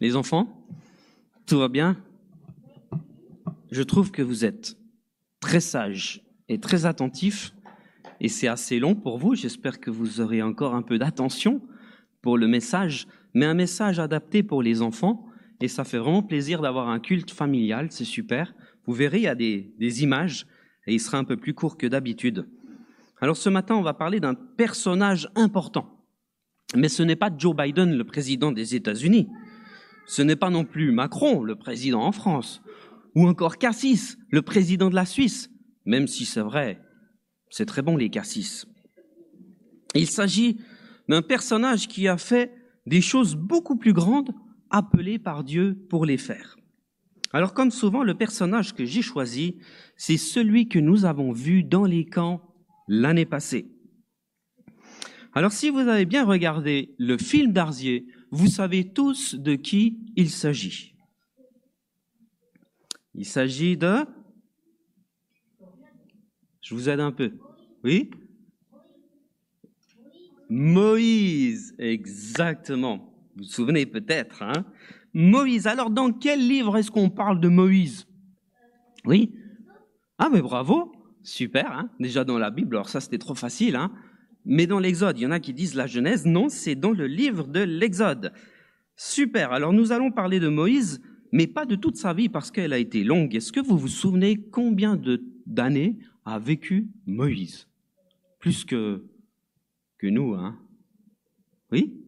Les enfants, tout va bien? Je trouve que vous êtes très sages et très attentifs, et c'est assez long pour vous. J'espère que vous aurez encore un peu d'attention pour le message, mais un message adapté pour les enfants, et ça fait vraiment plaisir d'avoir un culte familial, c'est super. Vous verrez, il y a des, des images, et il sera un peu plus court que d'habitude. Alors ce matin, on va parler d'un personnage important. Mais ce n'est pas Joe Biden, le président des États-Unis. Ce n'est pas non plus Macron, le président en France. Ou encore Cassis, le président de la Suisse. Même si c'est vrai, c'est très bon les Cassis. Il s'agit d'un personnage qui a fait des choses beaucoup plus grandes appelées par Dieu pour les faire. Alors comme souvent, le personnage que j'ai choisi, c'est celui que nous avons vu dans les camps l'année passée. Alors si vous avez bien regardé le film d'Arzier, vous savez tous de qui il s'agit. Il s'agit de... Je vous aide un peu. Oui? Moïse, exactement. Vous vous souvenez peut-être, hein? Moïse. Alors dans quel livre est-ce qu'on parle de Moïse? Oui? Ah mais bravo Super, hein? Déjà dans la Bible, alors ça c'était trop facile, hein? Mais dans l'Exode, il y en a qui disent la Genèse, non, c'est dans le livre de l'Exode. Super, alors nous allons parler de Moïse, mais pas de toute sa vie parce qu'elle a été longue. Est-ce que vous vous souvenez combien d'années a vécu Moïse? Plus que, que nous, hein? Oui?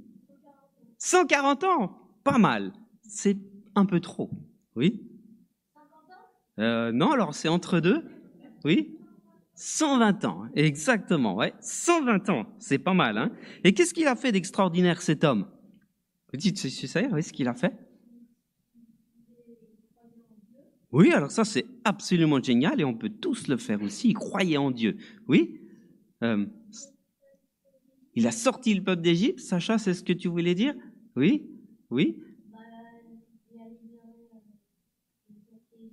140 ans! Pas mal. C'est un peu trop. Oui? Euh, Non, alors c'est entre deux. Oui? 120 ans, exactement, ouais, 120 ans, c'est pas mal, hein. Et qu'est-ce qu'il a fait d'extraordinaire cet homme? Vous dites, c'est oui, ce qu'il a fait Oui, alors ça c'est absolument génial et on peut tous le faire aussi. Croyait en Dieu, oui. Euh, il a sorti le peuple d'Égypte, Sacha, c'est ce que tu voulais dire? Oui, oui.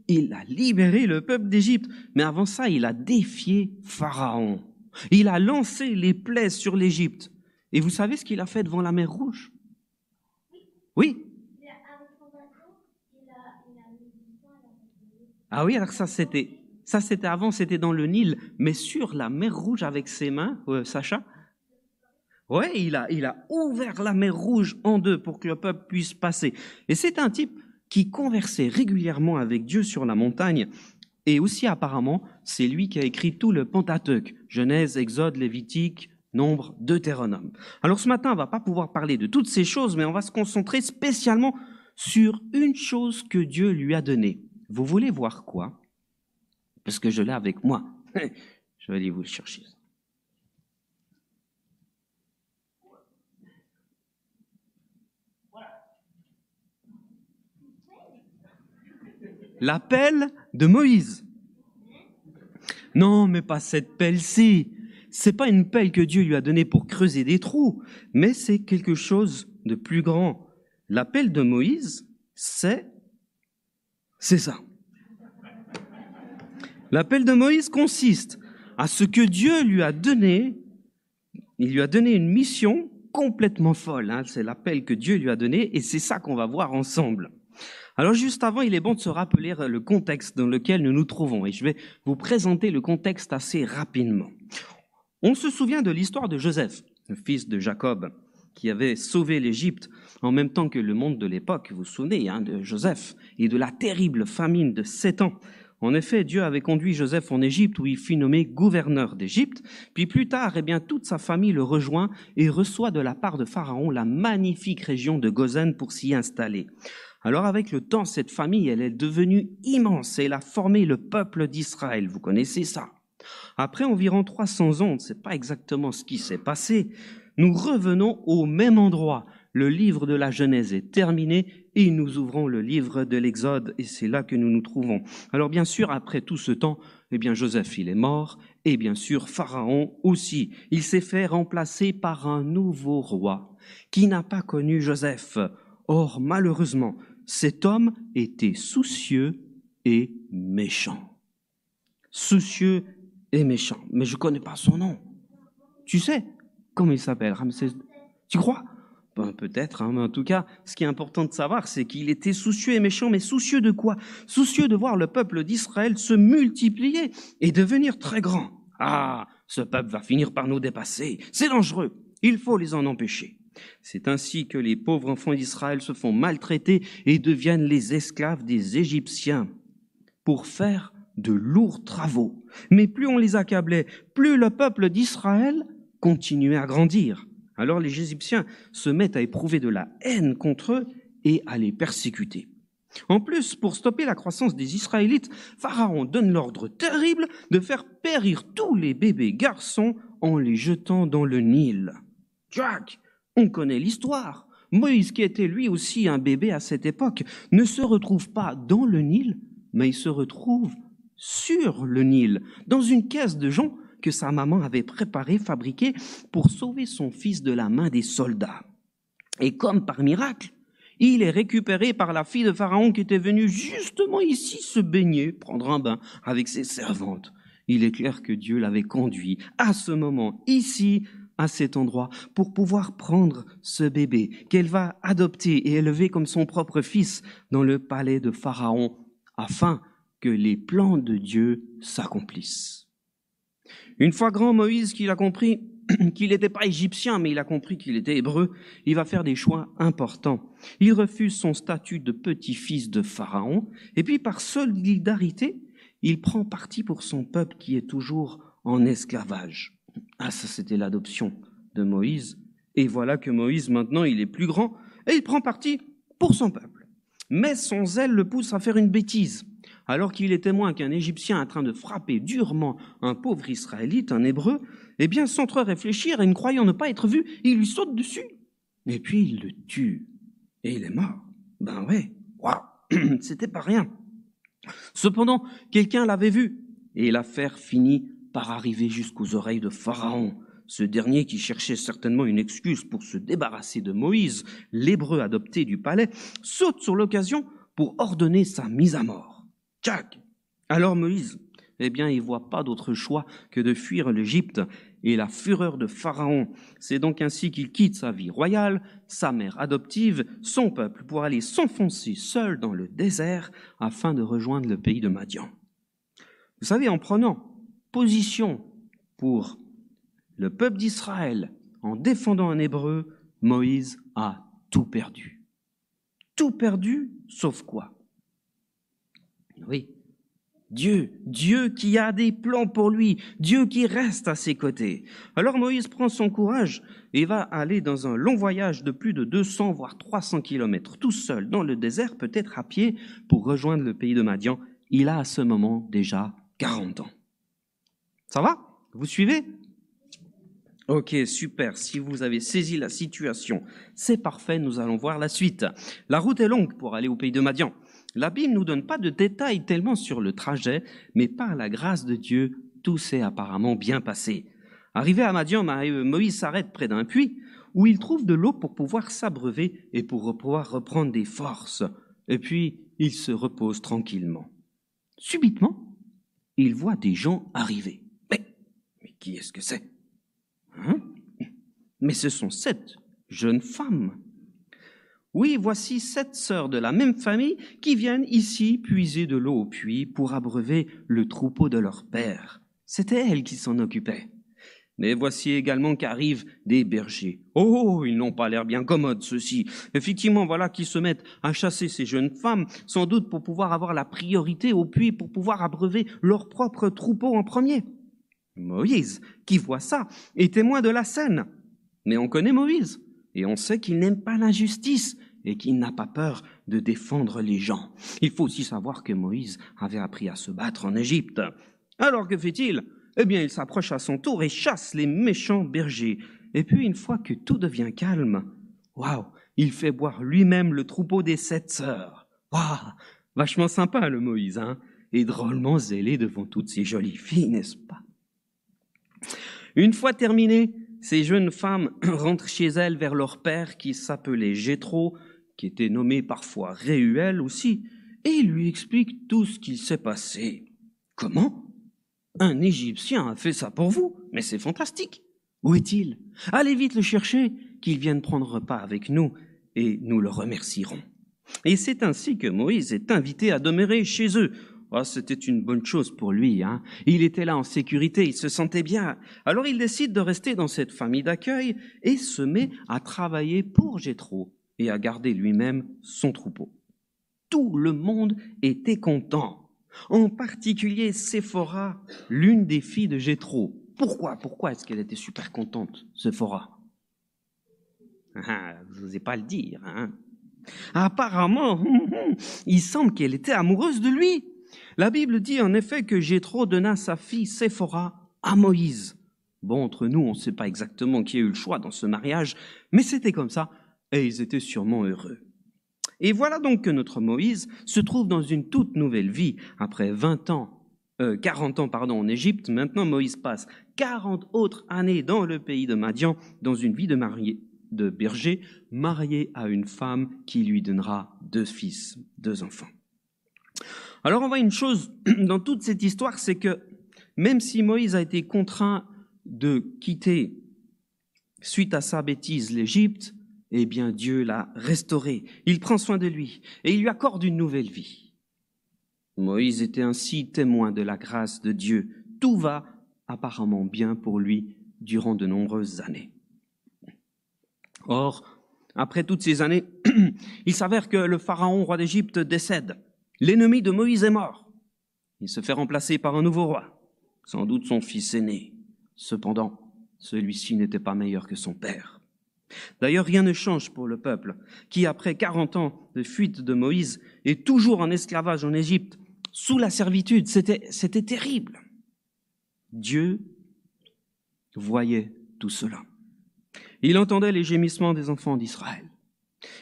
Il a libéré le peuple d'Égypte. Mais avant ça, il a défié Pharaon. Il a lancé les plaies sur l'Égypte. Et vous savez ce qu'il a fait devant la mer Rouge? Oui. Ah oui, alors ça c'était ça c'était avant, c'était dans le Nil, mais sur la mer Rouge avec ses mains, euh, Sacha? Ouais, il a il a ouvert la mer Rouge en deux pour que le peuple puisse passer. Et c'est un type qui conversait régulièrement avec Dieu sur la montagne, et aussi apparemment, c'est lui qui a écrit tout le Pentateuque, Genèse, Exode, Lévitique, Nombre, Deutéronome. Alors ce matin, on va pas pouvoir parler de toutes ces choses, mais on va se concentrer spécialement sur une chose que Dieu lui a donnée. Vous voulez voir quoi? Parce que je l'ai avec moi. je vais aller vous le chercher. La pelle de Moïse. Non, mais pas cette pelle-ci. C'est pas une pelle que Dieu lui a donnée pour creuser des trous, mais c'est quelque chose de plus grand. La pelle de Moïse, c'est, c'est ça. La pelle de Moïse consiste à ce que Dieu lui a donné. Il lui a donné une mission complètement folle. Hein. C'est l'appel que Dieu lui a donné et c'est ça qu'on va voir ensemble. Alors juste avant, il est bon de se rappeler le contexte dans lequel nous nous trouvons, et je vais vous présenter le contexte assez rapidement. On se souvient de l'histoire de Joseph, le fils de Jacob, qui avait sauvé l'Égypte en même temps que le monde de l'époque, vous vous souvenez hein, de Joseph, et de la terrible famine de sept ans. En effet, Dieu avait conduit Joseph en Égypte où il fut nommé gouverneur d'Égypte, puis plus tard, eh bien, toute sa famille le rejoint et reçoit de la part de Pharaon la magnifique région de Gozen pour s'y installer. Alors avec le temps, cette famille, elle est devenue immense et elle a formé le peuple d'Israël. Vous connaissez ça. Après environ 300 ans, on ne sait pas exactement ce qui s'est passé. Nous revenons au même endroit. Le livre de la Genèse est terminé et nous ouvrons le livre de l'Exode et c'est là que nous nous trouvons. Alors bien sûr, après tout ce temps, eh bien Joseph, il est mort et bien sûr Pharaon aussi. Il s'est fait remplacer par un nouveau roi qui n'a pas connu Joseph. Or, malheureusement, cet homme était soucieux et méchant. Soucieux et méchant. Mais je connais pas son nom. Tu sais comment il s'appelle, Ramsès? Tu crois? Ben, peut-être, hein, mais en tout cas, ce qui est important de savoir, c'est qu'il était soucieux et méchant, mais soucieux de quoi? Soucieux de voir le peuple d'Israël se multiplier et devenir très grand. Ah, ce peuple va finir par nous dépasser. C'est dangereux. Il faut les en empêcher. C'est ainsi que les pauvres enfants d'Israël se font maltraiter et deviennent les esclaves des Égyptiens pour faire de lourds travaux. Mais plus on les accablait, plus le peuple d'Israël continuait à grandir. Alors les Égyptiens se mettent à éprouver de la haine contre eux et à les persécuter. En plus, pour stopper la croissance des Israélites, Pharaon donne l'ordre terrible de faire périr tous les bébés garçons en les jetant dans le Nil. Jack, on connaît l'histoire. Moïse, qui était lui aussi un bébé à cette époque, ne se retrouve pas dans le Nil, mais il se retrouve sur le Nil, dans une caisse de joncs que sa maman avait préparée, fabriquée pour sauver son fils de la main des soldats. Et comme par miracle, il est récupéré par la fille de Pharaon qui était venue justement ici se baigner, prendre un bain avec ses servantes. Il est clair que Dieu l'avait conduit à ce moment, ici, à cet endroit, pour pouvoir prendre ce bébé qu'elle va adopter et élever comme son propre fils dans le palais de Pharaon, afin que les plans de Dieu s'accomplissent. Une fois grand Moïse qu'il a compris qu'il n'était pas égyptien, mais il a compris qu'il était hébreu, il va faire des choix importants. Il refuse son statut de petit-fils de Pharaon, et puis par solidarité, il prend parti pour son peuple qui est toujours en esclavage. Ah, ça c'était l'adoption de Moïse. Et voilà que Moïse, maintenant, il est plus grand, et il prend parti pour son peuple. Mais son zèle le pousse à faire une bêtise alors qu'il est témoin qu'un Égyptien est en train de frapper durement un pauvre Israélite, un Hébreu, eh bien, sans trop réfléchir et ne croyant ne pas être vu, il lui saute dessus. Et puis il le tue. Et il est mort. Ben ouais, waouh, c'était pas rien. Cependant, quelqu'un l'avait vu, et l'affaire finit par arriver jusqu'aux oreilles de Pharaon. Ce dernier, qui cherchait certainement une excuse pour se débarrasser de Moïse, l'hébreu adopté du palais, saute sur l'occasion pour ordonner sa mise à mort. Alors Moïse, eh bien, il voit pas d'autre choix que de fuir l'Égypte et la fureur de Pharaon. C'est donc ainsi qu'il quitte sa vie royale, sa mère adoptive, son peuple, pour aller s'enfoncer seul dans le désert afin de rejoindre le pays de Madian. Vous savez, en prenant position pour le peuple d'Israël, en défendant un hébreu, Moïse a tout perdu. Tout perdu, sauf quoi? Oui. Dieu, Dieu qui a des plans pour lui, Dieu qui reste à ses côtés. Alors Moïse prend son courage et va aller dans un long voyage de plus de 200 voire 300 kilomètres tout seul dans le désert, peut-être à pied, pour rejoindre le pays de Madian. Il a à ce moment déjà 40 ans. Ça va? Vous suivez? Ok, super. Si vous avez saisi la situation, c'est parfait. Nous allons voir la suite. La route est longue pour aller au pays de Madian. La Bible ne nous donne pas de détails tellement sur le trajet, mais par la grâce de Dieu, tout s'est apparemment bien passé. Arrivé à Madian, Moïse s'arrête près d'un puits où il trouve de l'eau pour pouvoir s'abreuver et pour pouvoir reprendre des forces. Et puis, il se repose tranquillement. Subitement, il voit des gens arriver. Mais, mais qui est-ce que c'est? Hein? Mais ce sont sept jeunes femmes oui, voici sept sœurs de la même famille qui viennent ici puiser de l'eau au puits pour abreuver le troupeau de leur père. C'était elles qui s'en occupaient. Mais voici également qu'arrivent des bergers. Oh, ils n'ont pas l'air bien commodes, ceux-ci. Effectivement, voilà qu'ils se mettent à chasser ces jeunes femmes, sans doute pour pouvoir avoir la priorité au puits, pour pouvoir abreuver leur propre troupeau en premier. Moïse, qui voit ça, est témoin de la scène. Mais on connaît Moïse, et on sait qu'il n'aime pas l'injustice, et qu'il n'a pas peur de défendre les gens. Il faut aussi savoir que Moïse avait appris à se battre en Égypte. Alors que fait-il? Eh bien, il s'approche à son tour et chasse les méchants bergers. Et puis, une fois que tout devient calme, waouh, il fait boire lui-même le troupeau des sept sœurs. Waouh, vachement sympa le Moïse, hein Et drôlement zélé devant toutes ces jolies filles, n'est-ce pas? Une fois terminé, ces jeunes femmes rentrent chez elles vers leur père qui s'appelait Jéthro, qui était nommé parfois Réuel aussi, et lui explique tout ce qu'il s'est passé. Comment? Un Égyptien a fait ça pour vous Mais c'est fantastique. Où est-il? Allez vite le chercher, qu'il vienne prendre repas avec nous, et nous le remercierons. Et c'est ainsi que Moïse est invité à demeurer chez eux. Oh, c'était une bonne chose pour lui. Hein. Il était là en sécurité, il se sentait bien. Alors il décide de rester dans cette famille d'accueil et se met à travailler pour Jéthro et à garder lui-même son troupeau. Tout le monde était content, en particulier Séphora, l'une des filles de Jéthro. Pourquoi Pourquoi est-ce qu'elle était super contente, Séphora? Ah, Je n'osais pas le dire. Hein. Apparemment, il semble qu'elle était amoureuse de lui. La Bible dit en effet que Jéthro donna sa fille Séphora à Moïse. Bon, entre nous, on ne sait pas exactement qui a eu le choix dans ce mariage, mais c'était comme ça, et ils étaient sûrement heureux. Et voilà donc que notre Moïse se trouve dans une toute nouvelle vie. Après 20 ans, euh, 40 ans pardon, en Égypte, maintenant Moïse passe 40 autres années dans le pays de Madian, dans une vie de, marié, de berger, marié à une femme qui lui donnera deux fils, deux enfants. Alors on voit une chose dans toute cette histoire, c'est que même si Moïse a été contraint de quitter, suite à sa bêtise, l'Égypte, eh bien Dieu l'a restauré, il prend soin de lui et il lui accorde une nouvelle vie. Moïse était ainsi témoin de la grâce de Dieu. Tout va apparemment bien pour lui durant de nombreuses années. Or, après toutes ces années, il s'avère que le pharaon roi d'Égypte décède. L'ennemi de Moïse est mort. Il se fait remplacer par un nouveau roi, sans doute son fils aîné. Cependant, celui-ci n'était pas meilleur que son père. D'ailleurs, rien ne change pour le peuple, qui, après quarante ans de fuite de Moïse, est toujours en esclavage en Égypte, sous la servitude. C'était, c'était terrible. Dieu voyait tout cela. Il entendait les gémissements des enfants d'Israël.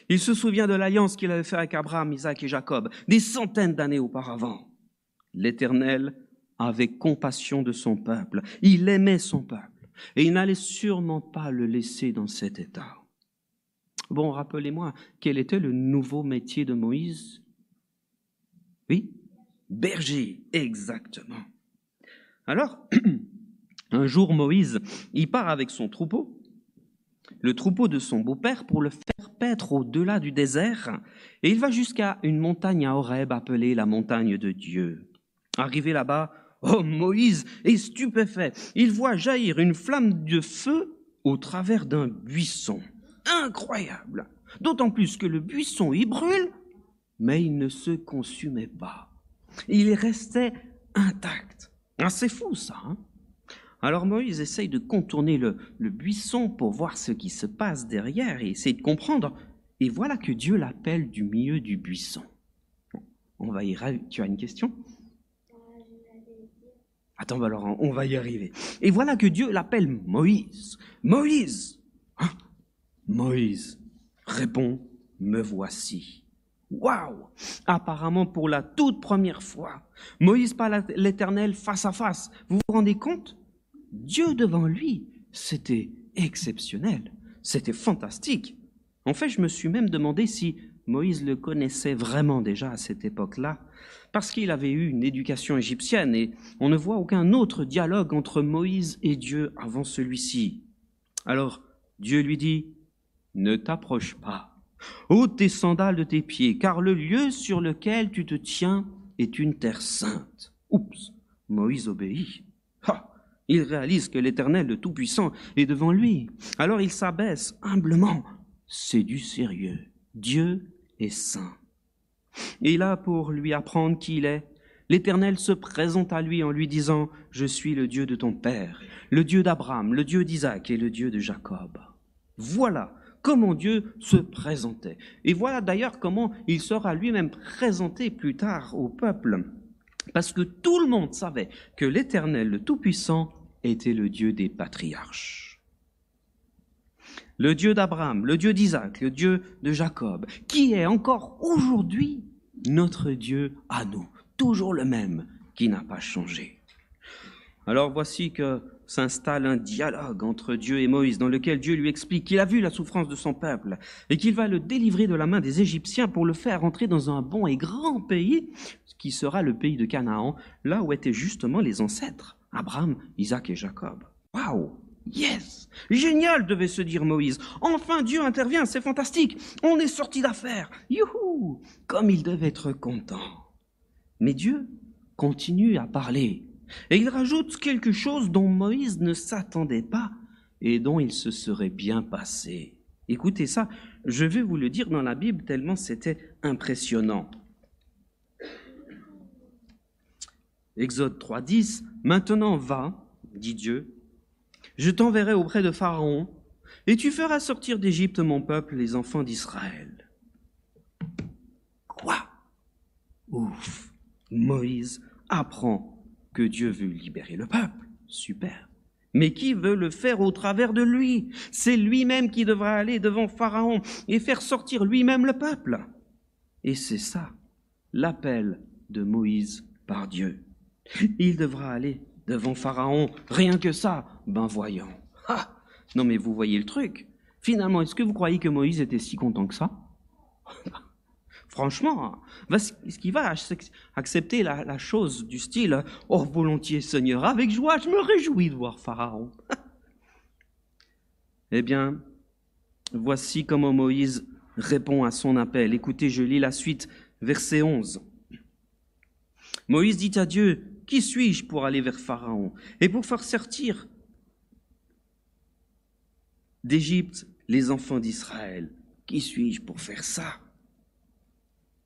Il se souvient de l'alliance qu'il avait faite avec Abraham, Isaac et Jacob des centaines d'années auparavant. L'Éternel avait compassion de son peuple. Il aimait son peuple. Et il n'allait sûrement pas le laisser dans cet état. Bon, rappelez-moi, quel était le nouveau métier de Moïse? Oui Berger, exactement. Alors, un jour, Moïse, il part avec son troupeau le troupeau de son beau-père pour le faire paître au-delà du désert, et il va jusqu'à une montagne à Horeb appelée la montagne de Dieu. Arrivé là-bas, oh Moïse est stupéfait. Il voit jaillir une flamme de feu au travers d'un buisson. Incroyable. D'autant plus que le buisson y brûle, mais il ne se consumait pas. Il restait intact. Ah, c'est fou ça. Hein? Alors Moïse essaye de contourner le, buisson pour voir ce qui se passe derrière et essayer de comprendre. Et voilà que Dieu l'appelle du milieu du buisson. On va y Tu as une question? Attends, bah alors on va y arriver. Et voilà que Dieu l'appelle Moïse. Moïse hein? Moïse répond, me voici. Waouh Apparemment pour la toute première fois, Moïse parle à l'Éternel face à face. Vous vous rendez compte? Dieu devant lui, c'était exceptionnel, c'était fantastique. En fait, je me suis même demandé si Moïse le connaissait vraiment déjà à cette époque-là, parce qu'il avait eu une éducation égyptienne et on ne voit aucun autre dialogue entre Moïse et Dieu avant celui-ci. Alors Dieu lui dit, Ne t'approche pas, ôte tes sandales de tes pieds, car le lieu sur lequel tu te tiens est une terre sainte. Oups, Moïse obéit. Il réalise que l'Éternel, le Tout-Puissant, est devant lui. Alors il s'abaisse humblement. C'est du sérieux. Dieu est saint. Et là, pour lui apprendre qui il est, l'Éternel se présente à lui en lui disant, Je suis le Dieu de ton Père, le Dieu d'Abraham, le Dieu d'Isaac et le Dieu de Jacob. Voilà comment Dieu se présentait. Et voilà d'ailleurs comment il sera lui-même présenté plus tard au peuple. Parce que tout le monde savait que l'Éternel, le Tout-Puissant, était le Dieu des patriarches. Le Dieu d'Abraham, le Dieu d'Isaac, le Dieu de Jacob, qui est encore aujourd'hui notre Dieu à nous, toujours le même, qui n'a pas changé. Alors voici que s'installe un dialogue entre Dieu et Moïse, dans lequel Dieu lui explique qu'il a vu la souffrance de son peuple et qu'il va le délivrer de la main des Égyptiens pour le faire entrer dans un bon et grand pays, qui sera le pays de Canaan, là où étaient justement les ancêtres, Abraham, Isaac et Jacob. Waouh Yes Génial, devait se dire Moïse. Enfin, Dieu intervient, c'est fantastique. On est sorti d'affaire. Youhou Comme il devait être content. Mais Dieu continue à parler. Et il rajoute quelque chose dont Moïse ne s'attendait pas et dont il se serait bien passé. Écoutez ça, je vais vous le dire dans la Bible tellement c'était impressionnant. Exode 3.10, Maintenant va, dit Dieu, je t'enverrai auprès de Pharaon, et tu feras sortir d'Égypte mon peuple, les enfants d'Israël. Quoi? Ouf Moïse apprend que Dieu veut libérer le peuple. Super. Mais qui veut le faire au travers de lui? C'est lui-même qui devra aller devant Pharaon et faire sortir lui-même le peuple. Et c'est ça, l'appel de Moïse par Dieu. Il devra aller devant Pharaon, rien que ça. Ben voyons. Ah non mais vous voyez le truc. Finalement, est-ce que vous croyez que Moïse était si content que ça? Franchement, est-ce qu'il va accepter la, chose du style Oh, volontiers, Seigneur, avec joie, je me réjouis de voir Pharaon Eh bien, voici comment Moïse répond à son appel. Écoutez, je lis la suite, verset 11. Moïse dit à Dieu Qui suis-je pour aller vers Pharaon et pour faire sortir d'Égypte les enfants d'Israël? Qui suis-je pour faire ça?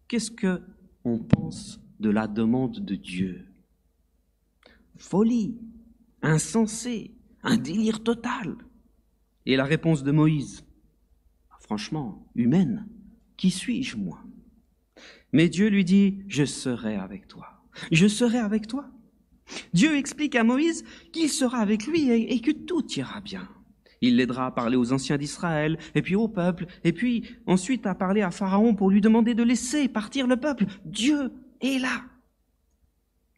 Qu'est-ce que on pense de la demande de Dieu? Folie, insensé, un délire total. Et la réponse de Moïse? Franchement, humaine, qui suis-je moi? Mais Dieu lui dit, je serai avec toi. Je serai avec toi. Dieu explique à Moïse qu'il sera avec lui et, que tout ira bien. Il l'aidera à parler aux anciens d'Israël, et puis au peuple, et puis ensuite à parler à Pharaon pour lui demander de laisser partir le peuple. Dieu est là.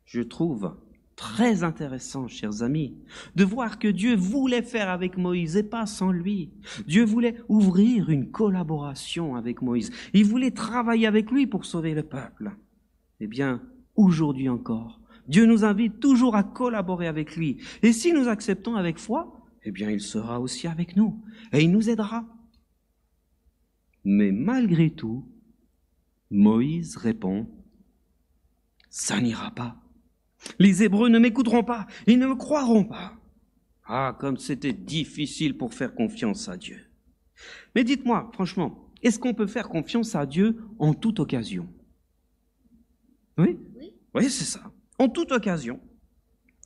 Je trouve très intéressant, chers amis, de voir que Dieu voulait faire avec Moïse et pas sans lui. Dieu voulait ouvrir une collaboration avec Moïse. Il voulait travailler avec lui pour sauver le peuple. Eh bien, aujourd'hui encore, Dieu nous invite toujours à collaborer avec lui. Et si nous acceptons avec foi, eh bien il sera aussi avec nous et il nous aidera. Mais malgré tout, Moïse répond, ça n'ira pas. Les Hébreux ne m'écouteront pas, ils ne me croiront pas. Ah, comme c'était difficile pour faire confiance à Dieu. Mais dites-moi, franchement, est-ce qu'on peut faire confiance à Dieu en toute occasion? Oui? Oui, oui c'est ça, en toute occasion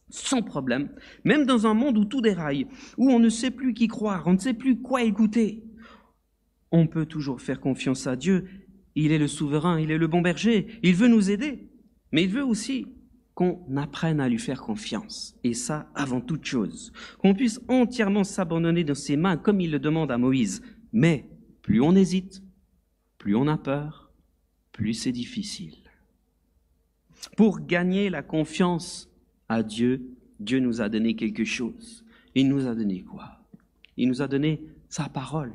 sans problème, même dans un monde où tout déraille, où on ne sait plus qui croire, on ne sait plus quoi écouter. On peut toujours faire confiance à Dieu. Il est le souverain, il est le bon berger, il veut nous aider, mais il veut aussi qu'on apprenne à lui faire confiance, et ça avant toute chose, qu'on puisse entièrement s'abandonner dans ses mains comme il le demande à Moïse. Mais plus on hésite, plus on a peur, plus c'est difficile. Pour gagner la confiance à Dieu, Dieu nous a donné quelque chose. Il nous a donné quoi? Il nous a donné sa parole.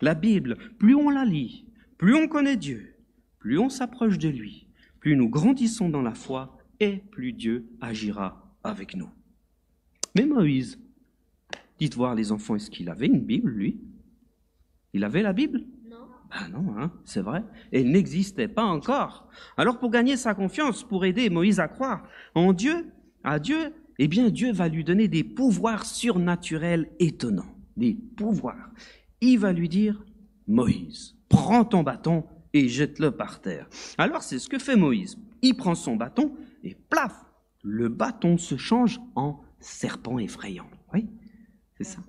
La Bible, plus on la lit, plus on connaît Dieu, plus on s'approche de lui, plus nous grandissons dans la foi et plus Dieu agira avec nous. Mais Moïse, dites voir les enfants, est-ce qu'il avait une Bible, lui? Il avait la Bible? Non. Ah non, hein, c'est vrai. Elle n'existait pas encore. Alors pour gagner sa confiance, pour aider Moïse à croire en Dieu, à Dieu, eh bien Dieu va lui donner des pouvoirs surnaturels étonnants, des pouvoirs. Il va lui dire, Moïse, prends ton bâton et jette-le par terre. Alors c'est ce que fait Moïse. Il prend son bâton et plaf, le bâton se change en serpent effrayant. Oui, c'est ça.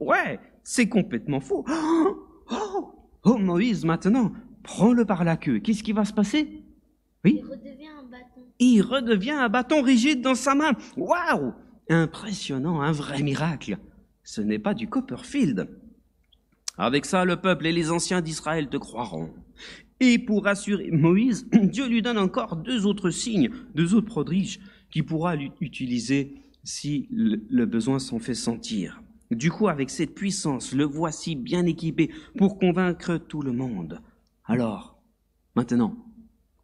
Ouais, c'est complètement faux. Oh, oh, oh, Moïse, maintenant, prends-le par la queue. Qu'est-ce qui va se passer? Oui? Il redevient un bâton il redevient un bâton rigide dans sa main. Waouh Impressionnant, un vrai miracle. Ce n'est pas du Copperfield. Avec ça, le peuple et les anciens d'Israël te croiront. Et pour rassurer Moïse, Dieu lui donne encore deux autres signes, deux autres prodiges qu'il pourra utiliser si le besoin s'en fait sentir. Du coup, avec cette puissance, le voici bien équipé pour convaincre tout le monde. Alors, maintenant,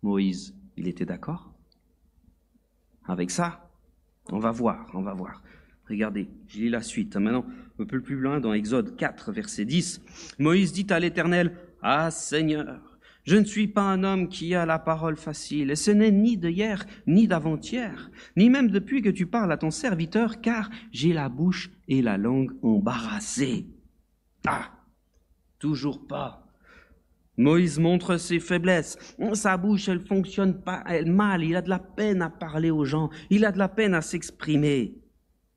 Moïse, il était d'accord? Avec ça, on va voir, on va voir. Regardez, je lis la suite. Maintenant, un peu plus loin, dans Exode 4, verset 10, Moïse dit à l'Éternel, Ah Seigneur, je ne suis pas un homme qui a la parole facile, et ce n'est ni d'hier, ni d'avant-hier, ni même depuis que tu parles à ton serviteur, car j'ai la bouche et la langue embarrassées. Ah, toujours pas. Moïse montre ses faiblesses. Sa bouche, elle fonctionne pas, elle mal. Il a de la peine à parler aux gens. Il a de la peine à s'exprimer.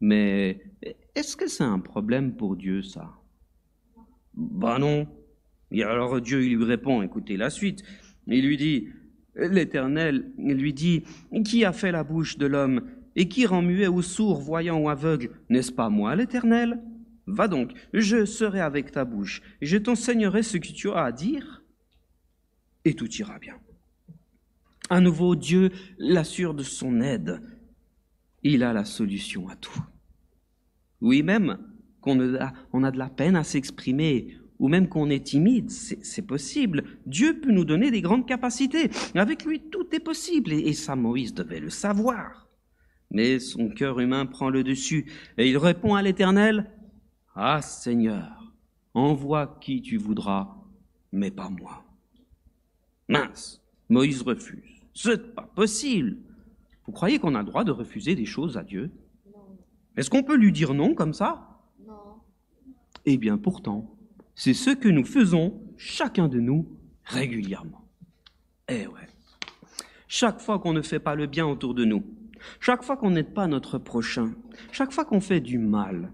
Mais est-ce que c'est un problème pour Dieu, ça? Ben non. Et alors Dieu lui répond, écoutez la suite. Il lui dit, l'Éternel lui dit, qui a fait la bouche de l'homme et qui rend muet ou sourd, voyant ou aveugle N'est-ce pas moi, l'Éternel? Va donc, je serai avec ta bouche, et je t'enseignerai ce que tu as à dire, et tout ira bien. À nouveau, Dieu l'assure de son aide. Il a la solution à tout. Oui, même qu'on a, de la peine à s'exprimer, ou même qu'on est timide, c'est possible. Dieu peut nous donner des grandes capacités. Avec lui, tout est possible, et, et ça, Moïse devait le savoir. Mais son cœur humain prend le dessus, et il répond à l'Éternel, Ah Seigneur, envoie qui tu voudras, mais pas moi. Mince, Moïse refuse. C'est pas possible. Vous croyez qu'on a le droit de refuser des choses à Dieu? Est-ce qu'on peut lui dire non comme ça? Non. Eh bien pourtant, c'est ce que nous faisons, chacun de nous, régulièrement. Eh ouais. Chaque fois qu'on ne fait pas le bien autour de nous, chaque fois qu'on n'aide pas notre prochain, chaque fois qu'on fait du mal,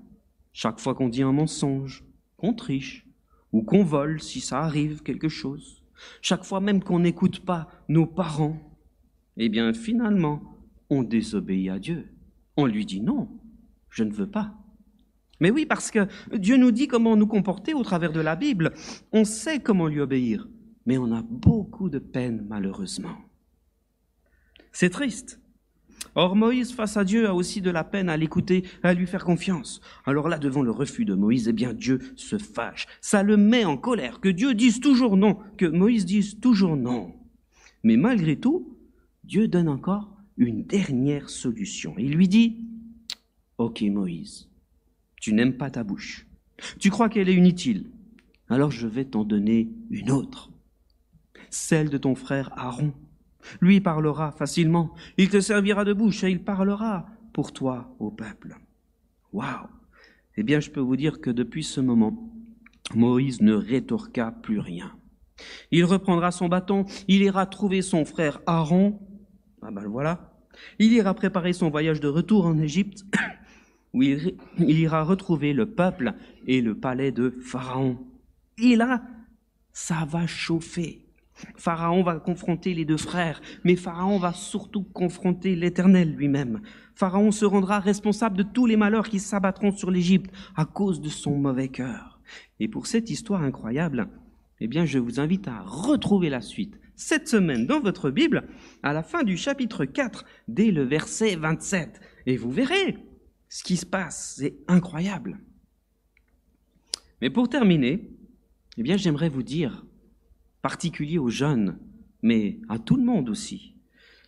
chaque fois qu'on dit un mensonge, qu'on triche, ou qu'on vole si ça arrive quelque chose, chaque fois même qu'on n'écoute pas nos parents, eh bien finalement, on désobéit à Dieu. On lui dit non, je ne veux pas. Mais oui, parce que Dieu nous dit comment nous comporter au travers de la Bible. On sait comment lui obéir, mais on a beaucoup de peine malheureusement. C'est triste. Or Moïse face à Dieu a aussi de la peine à l'écouter, à lui faire confiance. Alors là, devant le refus de Moïse, eh bien Dieu se fâche. Ça le met en colère, que Dieu dise toujours non, que Moïse dise toujours non. Mais malgré tout, Dieu donne encore une dernière solution. Il lui dit, Ok Moïse, tu n'aimes pas ta bouche. Tu crois qu'elle est inutile. Alors je vais t'en donner une autre. Celle de ton frère Aaron. Lui parlera facilement. Il te servira de bouche et il parlera pour toi au peuple. Waouh! Eh bien, je peux vous dire que depuis ce moment, Moïse ne rétorqua plus rien. Il reprendra son bâton, il ira trouver son frère Aaron. Ah ben voilà. Il ira préparer son voyage de retour en Égypte, où il, il ira retrouver le peuple et le palais de Pharaon. Et là, ça va chauffer. Pharaon va confronter les deux frères, mais Pharaon va surtout confronter l'Éternel lui-même. Pharaon se rendra responsable de tous les malheurs qui s'abattront sur l'Égypte à cause de son mauvais cœur. Et pour cette histoire incroyable, eh bien, je vous invite à retrouver la suite cette semaine dans votre Bible, à la fin du chapitre 4, dès le verset 27. Et vous verrez ce qui se passe. C'est incroyable. Mais pour terminer, eh bien, j'aimerais vous dire particulier aux jeunes, mais à tout le monde aussi,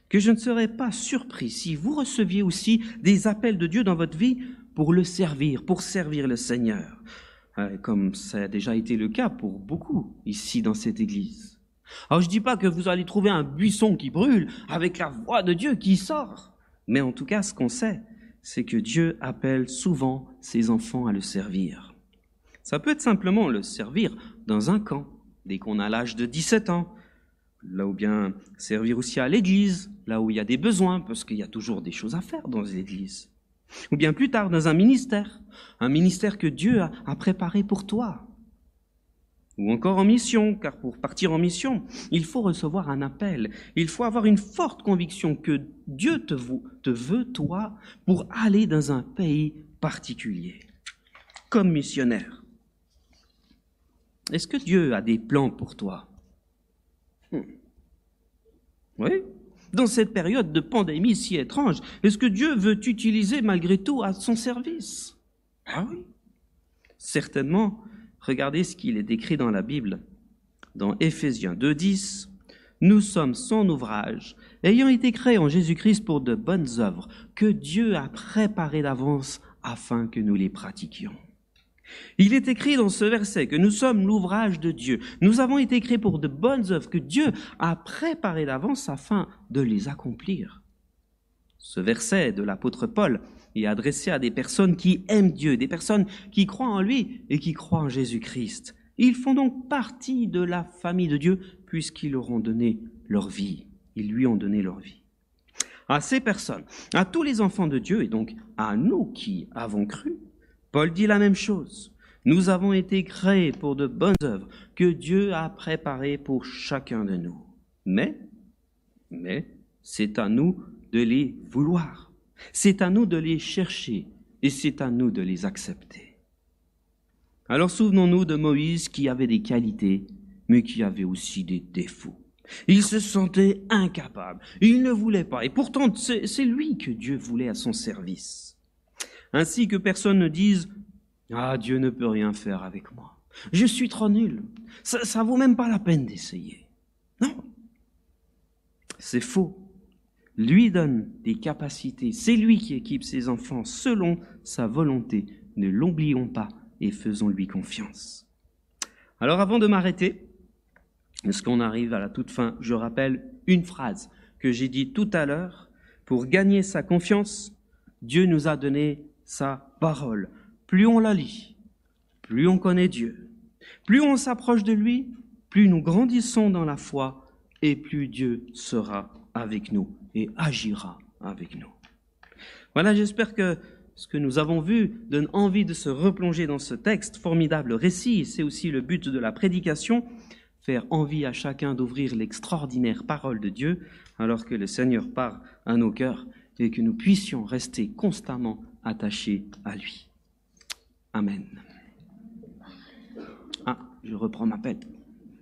que je ne serais pas surpris si vous receviez aussi des appels de Dieu dans votre vie pour le servir, pour servir le Seigneur, euh, comme ça a déjà été le cas pour beaucoup ici dans cette Église. Alors je ne dis pas que vous allez trouver un buisson qui brûle avec la voix de Dieu qui sort, mais en tout cas ce qu'on sait, c'est que Dieu appelle souvent ses enfants à le servir. Ça peut être simplement le servir dans un camp, dès qu'on a l'âge de 17 ans, là ou bien servir aussi à l'église, là où il y a des besoins, parce qu'il y a toujours des choses à faire dans l'église. Ou bien plus tard dans un ministère, un ministère que Dieu a, a préparé pour toi. Ou encore en mission, car pour partir en mission, il faut recevoir un appel. Il faut avoir une forte conviction que Dieu te, te veut, toi, pour aller dans un pays particulier, comme missionnaire. Est-ce que Dieu a des plans pour toi? Hmm. Oui. Dans cette période de pandémie si étrange, est-ce que Dieu veut t'utiliser malgré tout à son service? Ah oui. Certainement, regardez ce qu'il est décrit dans la Bible. Dans Éphésiens 2.10, nous sommes son ouvrage, ayant été créés en Jésus-Christ pour de bonnes œuvres que Dieu a préparées d'avance afin que nous les pratiquions. Il est écrit dans ce verset que nous sommes l'ouvrage de Dieu. Nous avons été créés pour de bonnes œuvres que Dieu a préparées d'avance afin de les accomplir. Ce verset de l'apôtre Paul est adressé à des personnes qui aiment Dieu, des personnes qui croient en lui et qui croient en Jésus-Christ. Ils font donc partie de la famille de Dieu puisqu'ils leur ont donné leur vie. Ils lui ont donné leur vie. À ces personnes, à tous les enfants de Dieu et donc à nous qui avons cru, Paul dit la même chose. Nous avons été créés pour de bonnes œuvres que Dieu a préparées pour chacun de nous. Mais, mais, c'est à nous de les vouloir. C'est à nous de les chercher et c'est à nous de les accepter. Alors souvenons-nous de Moïse qui avait des qualités, mais qui avait aussi des défauts. Il se sentait incapable, il ne voulait pas, et pourtant c'est lui que Dieu voulait à son service ainsi que personne ne dise Ah, Dieu ne peut rien faire avec moi. Je suis trop nul. Ça, ça vaut même pas la peine d'essayer. Non. C'est faux. Lui donne des capacités. C'est lui qui équipe ses enfants selon sa volonté. Ne l'oublions pas et faisons-lui confiance. Alors avant de m'arrêter, qu'on arrive à la toute fin Je rappelle une phrase que j'ai dit tout à l'heure. Pour gagner sa confiance, Dieu nous a donné sa parole. Plus on la lit, plus on connaît Dieu. Plus on s'approche de lui, plus nous grandissons dans la foi et plus Dieu sera avec nous et agira avec nous. Voilà, j'espère que ce que nous avons vu donne envie de se replonger dans ce texte, formidable récit. C'est aussi le but de la prédication, faire envie à chacun d'ouvrir l'extraordinaire parole de Dieu alors que le Seigneur part à nos cœurs et que nous puissions rester constamment attaché à lui. Amen. Ah, je reprends ma pète.